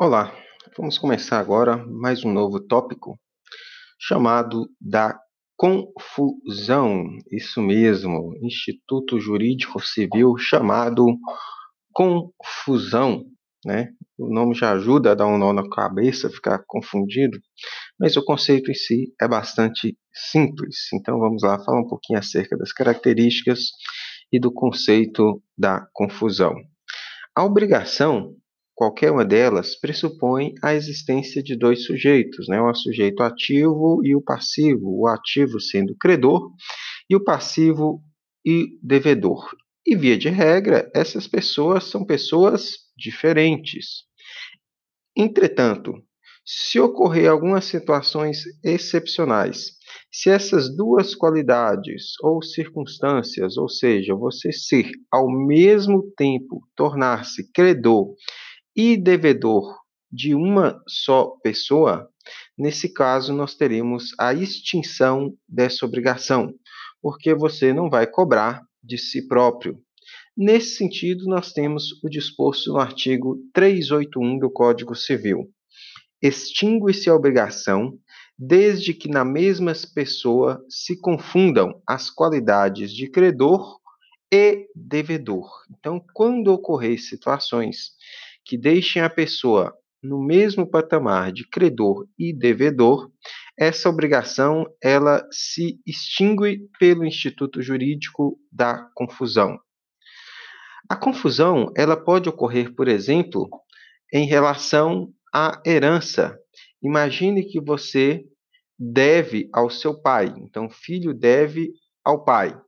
Olá, vamos começar agora mais um novo tópico chamado da confusão. Isso mesmo, Instituto Jurídico Civil chamado confusão, né? O nome já ajuda a dar um nó na cabeça, ficar confundido, mas o conceito em si é bastante simples. Então vamos lá falar um pouquinho acerca das características e do conceito da confusão. A obrigação qualquer uma delas pressupõe a existência de dois sujeitos, né? o sujeito ativo e o passivo, o ativo sendo credor e o passivo e devedor. E via de regra, essas pessoas são pessoas diferentes. Entretanto, se ocorrer algumas situações excepcionais, se essas duas qualidades ou circunstâncias, ou seja, você ser ao mesmo tempo tornar-se credor e devedor de uma só pessoa, nesse caso nós teremos a extinção dessa obrigação, porque você não vai cobrar de si próprio. Nesse sentido, nós temos o disposto no artigo 381 do Código Civil. Extingue-se a obrigação desde que na mesma pessoa se confundam as qualidades de credor e devedor. Então, quando ocorrer situações que deixem a pessoa no mesmo patamar de credor e devedor, essa obrigação ela se extingue pelo instituto jurídico da confusão. A confusão ela pode ocorrer, por exemplo, em relação à herança. Imagine que você deve ao seu pai, então filho deve ao pai.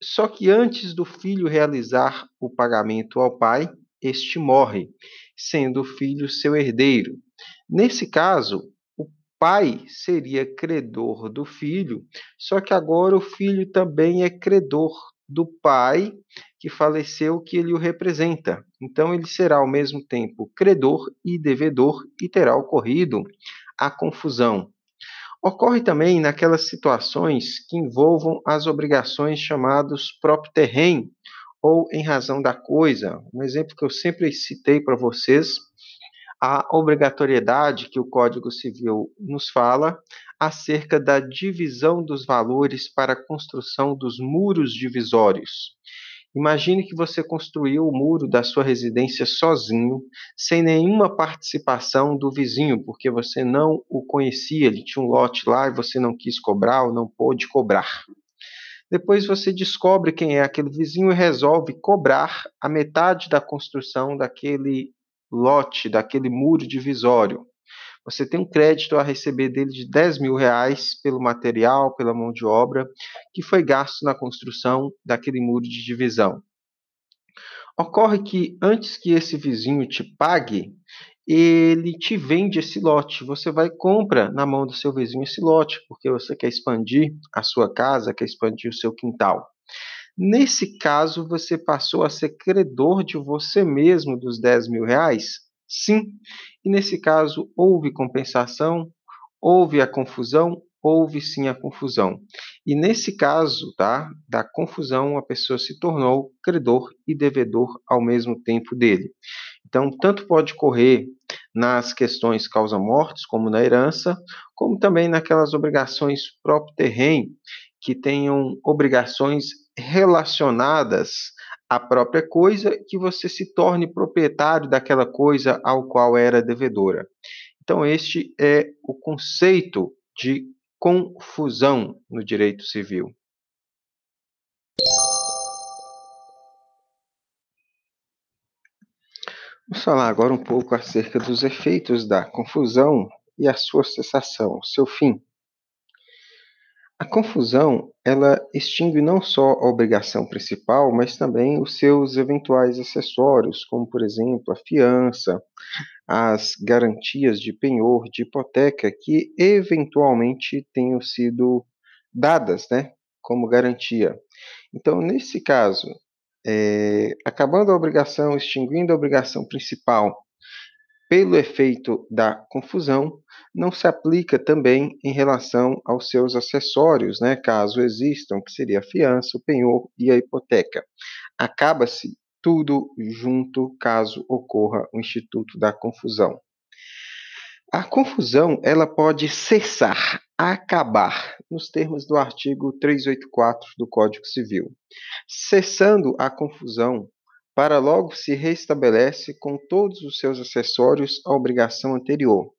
Só que antes do filho realizar o pagamento ao pai, este morre, sendo o filho seu herdeiro. Nesse caso, o pai seria credor do filho, só que agora o filho também é credor do pai que faleceu, que ele o representa. Então, ele será ao mesmo tempo credor e devedor e terá ocorrido a confusão. Ocorre também naquelas situações que envolvam as obrigações chamadas próprio terreno, ou em razão da coisa. Um exemplo que eu sempre citei para vocês, a obrigatoriedade que o Código Civil nos fala acerca da divisão dos valores para a construção dos muros divisórios. Imagine que você construiu o muro da sua residência sozinho, sem nenhuma participação do vizinho, porque você não o conhecia, ele tinha um lote lá e você não quis cobrar ou não pôde cobrar. Depois você descobre quem é aquele vizinho e resolve cobrar a metade da construção daquele lote, daquele muro divisório. Você tem um crédito a receber dele de 10 mil reais pelo material, pela mão de obra, que foi gasto na construção daquele muro de divisão. Ocorre que antes que esse vizinho te pague, ele te vende esse lote. Você vai compra na mão do seu vizinho esse lote, porque você quer expandir a sua casa, quer expandir o seu quintal. Nesse caso, você passou a ser credor de você mesmo dos 10 mil reais? Sim. E nesse caso, houve compensação, houve a confusão, houve sim a confusão. E nesse caso, tá, da confusão, a pessoa se tornou credor e devedor ao mesmo tempo dele. Então, tanto pode correr nas questões causa-mortes, como na herança, como também naquelas obrigações próprio terreno, que tenham obrigações relacionadas à própria coisa, que você se torne proprietário daquela coisa ao qual era devedora. Então, este é o conceito de confusão no direito civil. Vamos falar agora um pouco acerca dos efeitos da confusão e a sua cessação, seu fim. A confusão, ela extingue não só a obrigação principal, mas também os seus eventuais acessórios, como por exemplo a fiança, as garantias de penhor, de hipoteca que eventualmente tenham sido dadas, né, como garantia. Então, nesse caso, é, acabando a obrigação, extinguindo a obrigação principal pelo efeito da confusão, não se aplica também em relação aos seus acessórios, né, caso existam, que seria a fiança, o penhor e a hipoteca. Acaba-se tudo junto caso ocorra o instituto da confusão. A confusão ela pode cessar, acabar, nos termos do artigo 384 do Código Civil. Cessando a confusão, para logo se restabelece com todos os seus acessórios a obrigação anterior.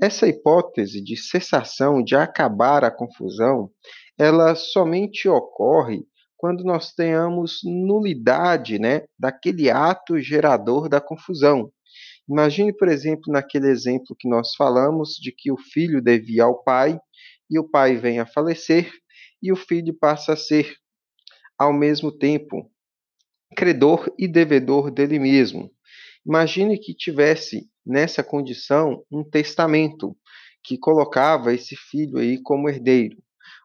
Essa hipótese de cessação, de acabar a confusão, ela somente ocorre quando nós tenhamos nulidade né, daquele ato gerador da confusão. Imagine, por exemplo, naquele exemplo que nós falamos de que o filho devia ao pai e o pai vem a falecer e o filho passa a ser, ao mesmo tempo, credor e devedor dele mesmo. Imagine que tivesse nessa condição um testamento que colocava esse filho aí como herdeiro.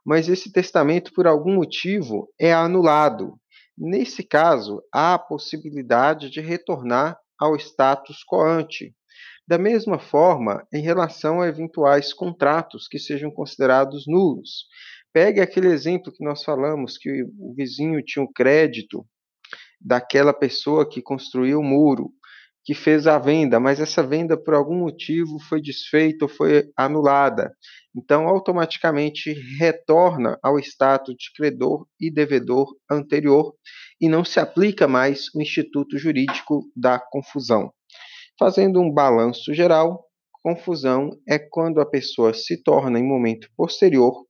Mas esse testamento, por algum motivo, é anulado. Nesse caso, há a possibilidade de retornar ao status quo ante. Da mesma forma, em relação a eventuais contratos que sejam considerados nulos. Pegue aquele exemplo que nós falamos, que o vizinho tinha um crédito daquela pessoa que construiu o muro, que fez a venda, mas essa venda por algum motivo foi desfeita ou foi anulada. Então, automaticamente retorna ao status de credor e devedor anterior e não se aplica mais o instituto jurídico da confusão. Fazendo um balanço geral, confusão é quando a pessoa se torna, em momento posterior,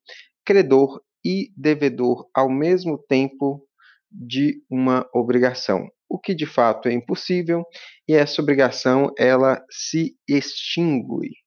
credor e devedor ao mesmo tempo de uma obrigação, o que de fato é impossível, e essa obrigação ela se extingue.